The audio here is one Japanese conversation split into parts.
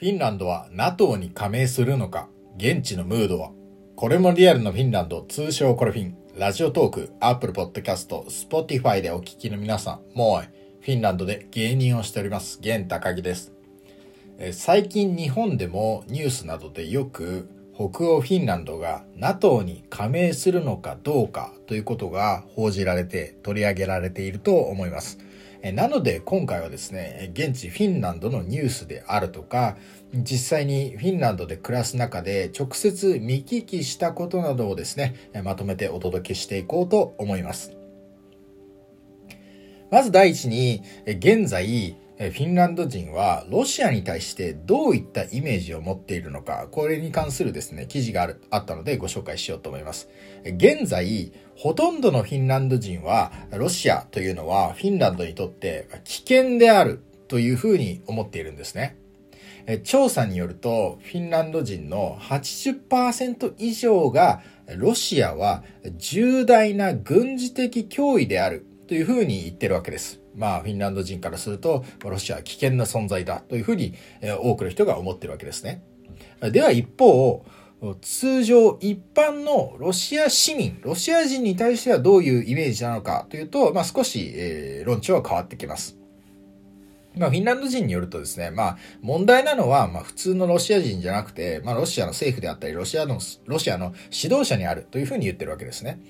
フィンランドは NATO に加盟するのか現地のムードはこれもリアルのフィンランド、通称コレフィン、ラジオトーク、アップルポッドキャスト、スポティファイでお聞きの皆さん、もうフィンランドで芸人をしております、現高木です。最近日本でもニュースなどでよく北欧フィンランドが NATO に加盟するのかどうかということが報じられて取り上げられていると思います。なので今回はですね、現地フィンランドのニュースであるとか、実際にフィンランドで暮らす中で直接見聞きしたことなどをですね、まとめてお届けしていこうと思います。まず第一に、現在、フィンランド人はロシアに対してどういったイメージを持っているのか、これに関するですね、記事があるあったのでご紹介しようと思います。現在、ほとんどのフィンランド人は、ロシアというのはフィンランドにとって危険であるというふうに思っているんですね。調査によると、フィンランド人の80%以上が、ロシアは重大な軍事的脅威であるというふうに言ってるわけです。まあ、フィンランド人からすると、ロシアは危険な存在だというふうに、え多くの人が思ってるわけですね。では一方、通常一般のロシア市民、ロシア人に対してはどういうイメージなのかというと、まあ、少し、えー、論調は変わってきます。まあ、フィンランド人によるとですね、まあ、問題なのは、まあ、普通のロシア人じゃなくて、まあ、ロシアの政府であったり、ロシアの、ロシアの指導者にあるというふうに言ってるわけですね。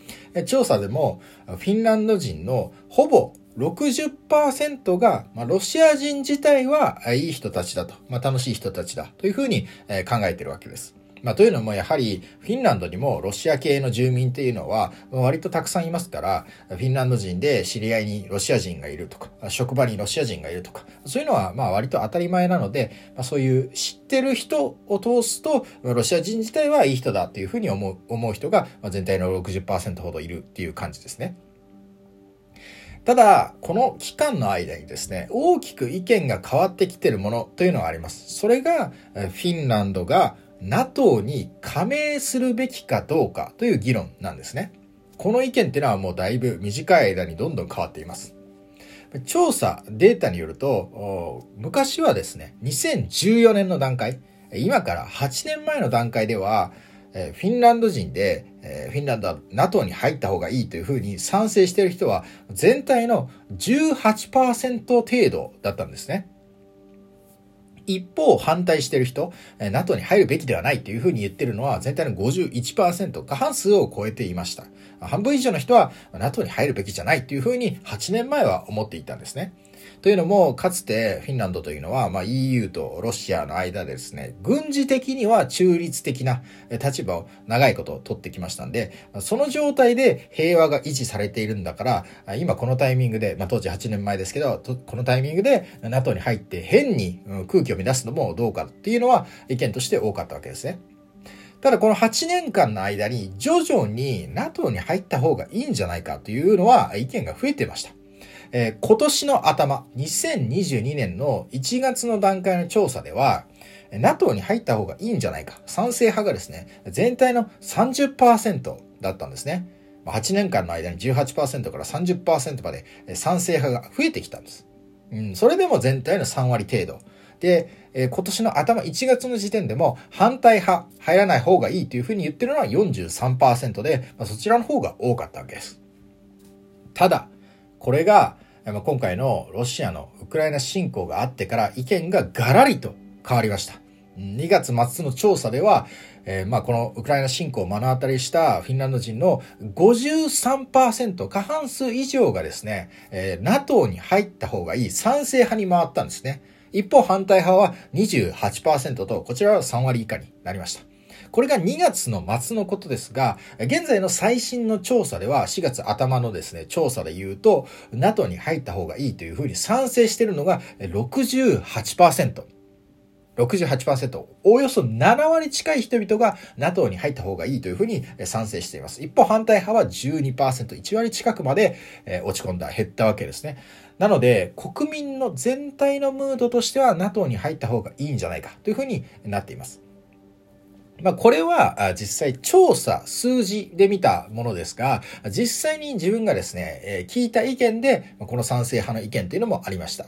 調査でも、フィンランド人のほぼ60%が、まあ、ロシア人自体はいい人たちだと、まあ、楽しい人たちだというふうに考えているわけです。まあ、というのもやはりフィンランドにもロシア系の住民っていうのは割とたくさんいますから、フィンランド人で知り合いにロシア人がいるとか、職場にロシア人がいるとか、そういうのはまあ割と当たり前なので、まあ、そういう知ってる人を通すと、ロシア人自体はいい人だっていうふうに思う思う人が全体の60%ほどいるっていう感じですね。ただ、この期間の間にですね、大きく意見が変わってきているものというのがあります。それが、フィンランドが NATO に加盟するべきかどうかという議論なんですね。この意見っていうのはもうだいぶ短い間にどんどん変わっています。調査、データによると、昔はですね、2014年の段階、今から8年前の段階では、フィンランド人で、えフィンランドは NATO に入った方がいいというふうに賛成している人は全体の18%程度だったんですね。一方、反対している人、NATO に入るべきではないというふうに言ってるのは全体の51%、過半数を超えていました。半分以上の人は NATO に入るべきじゃないというふうに8年前は思っていたんですね。というのも、かつてフィンランドというのは、まあ、EU とロシアの間でですね、軍事的には中立的な立場を長いこと取ってきましたんで、その状態で平和が維持されているんだから、今このタイミングで、まあ、当時8年前ですけど、このタイミングで NATO に入って変に空気を乱すのもどうかっていうのは意見として多かったわけですね。ただこの8年間の間に徐々に NATO に入った方がいいんじゃないかというのは意見が増えてました。えー、今年の頭、2022年の1月の段階の調査では、NATO に入った方がいいんじゃないか。賛成派がですね、全体の30%だったんですね。8年間の間に18%から30%まで賛成派が増えてきたんです。うん、それでも全体の3割程度。で、えー、今年の頭1月の時点でも反対派、入らない方がいいというふうに言ってるのは43%で、まあ、そちらの方が多かったわけです。ただ、これが、今回のロシアのウクライナ侵攻があってから意見がガラリと変わりました。2月末の調査では、えー、まあこのウクライナ侵攻を目の当たりしたフィンランド人の53%、過半数以上がですね、えー、NATO に入った方がいい賛成派に回ったんですね。一方反対派は28%と、こちらは3割以下になりました。これが2月の末のことですが、現在の最新の調査では、4月頭のですね、調査で言うと、NATO に入った方がいいというふうに賛成しているのが68%。68%、およそ7割近い人々が NATO に入った方がいいというふうに賛成しています。一方反対派は12%、1割近くまで落ち込んだ、減ったわけですね。なので、国民の全体のムードとしては NATO に入った方がいいんじゃないかというふうになっています。まあ、これは実際調査、数字で見たものですが、実際に自分がですね、聞いた意見で、この賛成派の意見というのもありました。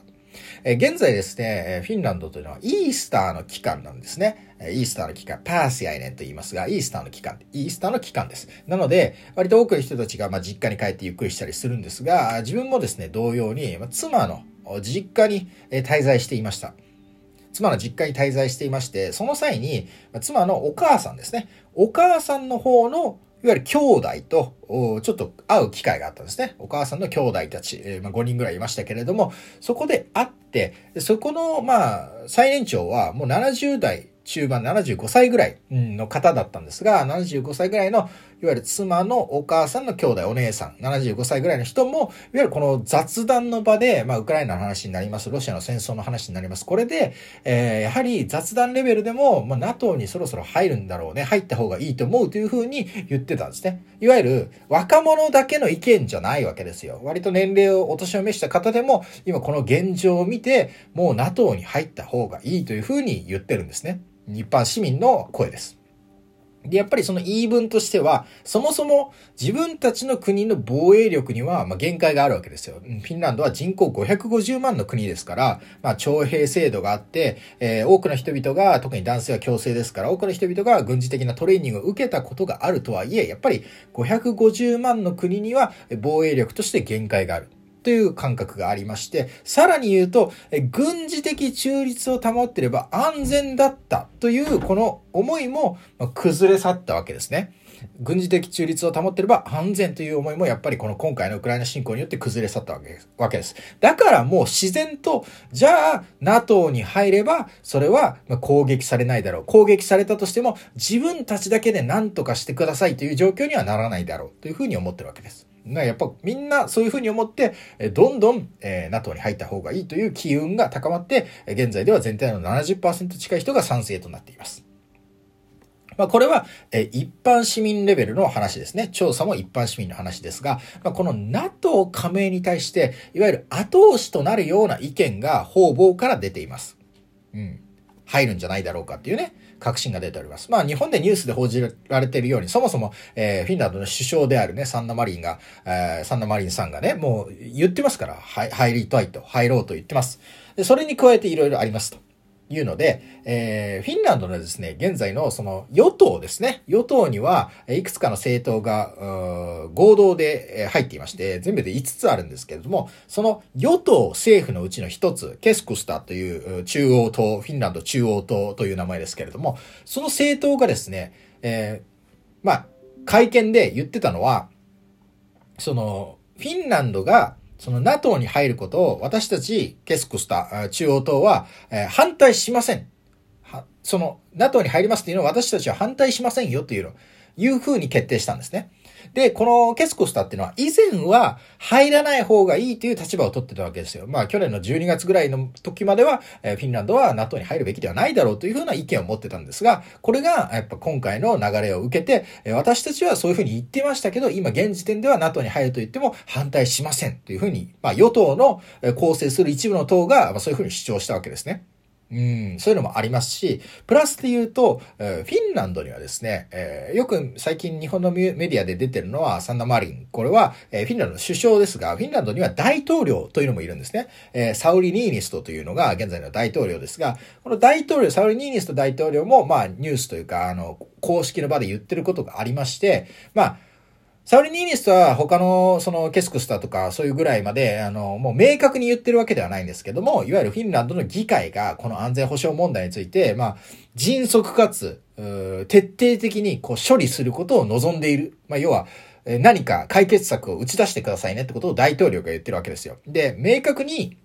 え現在ですね、フィンランドというのはイースターの期間なんですね。イースターの期間、パーシアイネンと言いますが、イースターの期間、イースターの期間です。なので、割と多くの人たちが、ま、実家に帰ってゆっくりしたりするんですが、自分もですね、同様に、ま、妻の実家に滞在していました。妻の実家に滞在していまして、その際に、妻のお母さんですね。お母さんの方のいわゆる兄弟と、ちょっと会う機会があったんですね。お母さんの兄弟たち、え、まあ、5人ぐらいいましたけれども、そこで会って、そこの、まあ、最年長はもう70代中盤75歳ぐらいの方だったんですが、75歳ぐらいのいわゆる妻のお母さんの兄弟、お姉さん、75歳ぐらいの人も、いわゆるこの雑談の場で、まあ、ウクライナの話になります、ロシアの戦争の話になります。これで、えー、やはり雑談レベルでも、まあ、NATO にそろそろ入るんだろうね、入った方がいいと思うというふうに言ってたんですね。いわゆる、若者だけの意見じゃないわけですよ。割と年齢をお年を召した方でも、今この現状を見て、もう NATO に入った方がいいというふうに言ってるんですね。一般市民の声です。で、やっぱりその言い分としては、そもそも自分たちの国の防衛力には、ま限界があるわけですよ。フィンランドは人口550万の国ですから、まあ、徴兵制度があって、えー、多くの人々が、特に男性は強制ですから、多くの人々が軍事的なトレーニングを受けたことがあるとはいえ、やっぱり550万の国には防衛力として限界がある。という感覚がありまして、さらに言うと、軍事的中立を保ってれば安全だったというこの思いも崩れ去ったわけですね。軍事的中立を保ってれば安全という思いもやっぱりこの今回のウクライナ侵攻によって崩れ去ったわけです。だからもう自然と、じゃあ NATO に入ればそれは攻撃されないだろう。攻撃されたとしても自分たちだけで何とかしてくださいという状況にはならないだろうというふうに思ってるわけです。やっぱみんなそういうふうに思って、どんどん、え、NATO に入った方がいいという機運が高まって、現在では全体の70%近い人が賛成となっています。まあ、これは、え一般市民レベルの話ですね。調査も一般市民の話ですが、まあ、この NATO 加盟に対して、いわゆる後押しとなるような意見が方々から出ています。うん。入るんじゃないだろうかっていうね。確信が出ております。まあ日本でニュースで報じられているように、そもそも、えー、フィンランドの首相であるね、サンダマリンが、えー、サンダマリンさんがね、もう言ってますから、はい、入りたいと、入ろうと言ってます。で、それに加えていろいろありますと。いうので、えー、フィンランドのですね、現在のその与党ですね。与党には、いくつかの政党が、合同で入っていまして、全部で5つあるんですけれども、その与党政府のうちの1つ、ケスクスタという中央党、フィンランド中央党という名前ですけれども、その政党がですね、えー、まあ、会見で言ってたのは、その、フィンランドがその NATO に入ることを私たちケスクスタ中央党は、えー、反対しません。その NATO に入りますっていうのを私たちは反対しませんよっていうの、いうふうに決定したんですね。で、このケスコスタっていうのは以前は入らない方がいいという立場を取ってたわけですよ。まあ去年の12月ぐらいの時までは、えフィンランドは NATO に入るべきではないだろうというふうな意見を持ってたんですが、これがやっぱ今回の流れを受けて、私たちはそういうふうに言ってましたけど、今現時点では NATO に入ると言っても反対しませんというふうに、まあ与党の構成する一部の党がそういうふうに主張したわけですね。うん、そういうのもありますし、プラスで言うと、え、フィンランドにはですね、えー、よく最近日本のメディアで出てるのはサンダマリン。これは、え、フィンランドの首相ですが、フィンランドには大統領というのもいるんですね。え、サウリ・ニーニストというのが現在の大統領ですが、この大統領、サウリ・ニーニスト大統領も、まあ、ニュースというか、あの、公式の場で言ってることがありまして、まあ、サウリ・ニーニストは他のそのケスクスタとかそういうぐらいまで、あの、もう明確に言ってるわけではないんですけども、いわゆるフィンランドの議会がこの安全保障問題について、まあ、迅速かつ、徹底的にこう処理することを望んでいる。まあ、要は、何か解決策を打ち出してくださいねってことを大統領が言ってるわけですよ。で、明確に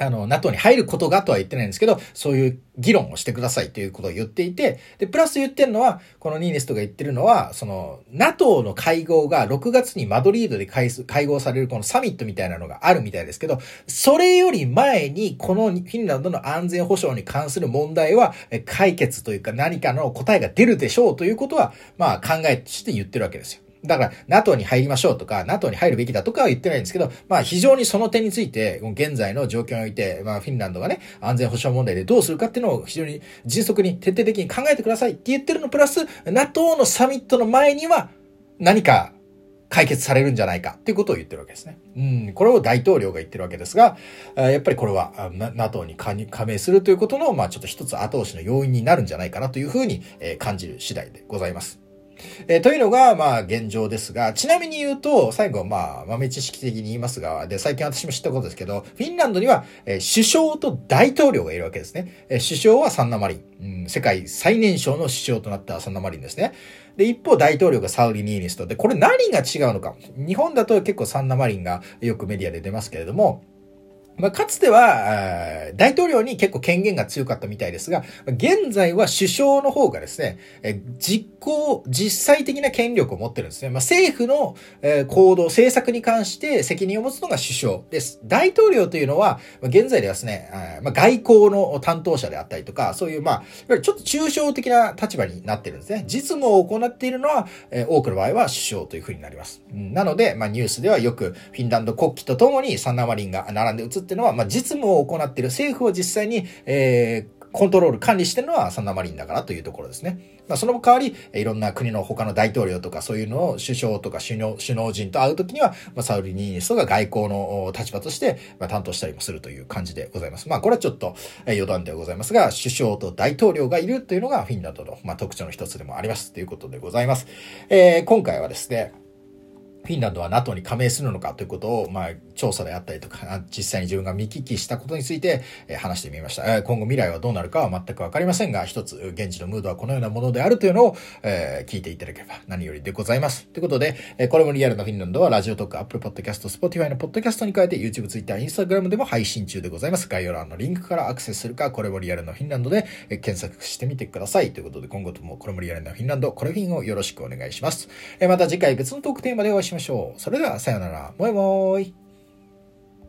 あの、NATO に入ることがとは言ってないんですけど、そういう議論をしてくださいということを言っていて、で、プラス言ってるのは、このニーネストが言ってるのは、その、NATO の会合が6月にマドリードで会合されるこのサミットみたいなのがあるみたいですけど、それより前に、このフィンランドの安全保障に関する問題は、解決というか何かの答えが出るでしょうということは、まあ考えとして言ってるわけですよ。だから、NATO に入りましょうとか、NATO に入るべきだとかは言ってないんですけど、まあ非常にその点について、現在の状況において、まあフィンランドがね、安全保障問題でどうするかっていうのを非常に迅速に徹底的に考えてくださいって言ってるのプラス、NATO のサミットの前には、何か解決されるんじゃないかっていうことを言ってるわけですね。うん、これを大統領が言ってるわけですが、やっぱりこれは NATO に加盟するということの、まあちょっと一つ後押しの要因になるんじゃないかなというふうに感じる次第でございます。えー、というのが、まあ、現状ですが、ちなみに言うと、最後、まあ、豆知識的に言いますが、で、最近私も知ったことですけど、フィンランドには、えー、首相と大統領がいるわけですね。えー、首相はサンナマリン、うん、世界最年少の首相となったサンナマリンですね。で、一方大統領がサウリ・ニーニストで、これ何が違うのか。日本だと結構サンナマリンがよくメディアで出ますけれども、まあ、かつては、大統領に結構権限が強かったみたいですが、現在は首相の方がですね、実行、実際的な権力を持ってるんですね。まあ、政府の行動、政策に関して責任を持つのが首相です。大統領というのは、現在ではですね、まあ、外交の担当者であったりとか、そういう、まあ、ちょっと抽象的な立場になってるんですね。実務を行っているのは、多くの場合は首相というふうになります。なので、まあ、ニュースではよくフィンランド国旗とともにサンナマリンが並んで映ってっていうのは、まあ、実務を行っている政府を実際に、えー、コントロール、管理してるのはサンダマリンだからというところですね。まあ、その代わり、いろんな国の他の大統領とかそういうのを首相とか首脳首脳陣と会うときには、まあ、サウリ・ニーニストが外交の立場として、まあ、担当したりもするという感じでございます。まあ、これはちょっと余談ではございますが、首相と大統領がいるというのがフィンランドの、まあ、特徴の一つでもありますということでございます。えー、今回はですね、フィンランドは NATO に加盟するのかということを、まあ、調査であったりとか、実際に自分が見聞きしたことについて、え話してみました。え今後未来はどうなるかは全くわかりませんが、一つ、現地のムードはこのようなものであるというのを、え、聞いていただければ何よりでございます。ということで、えこれもリアルなフィンランドは、ラジオとか Apple Podcast、Spotify のポッドキャストに加えて、YouTube、Twitter、Instagram でも配信中でございます。概要欄のリンクからアクセスするか、これもリアルなフィンランドで、え検索してみてください。ということで、今後ともこれもリアルなフィンランド、これフィンをよろしくお願いします。えまた次回別のトークテーマでお会いしましょう。それでは、さようなら。もいもーい。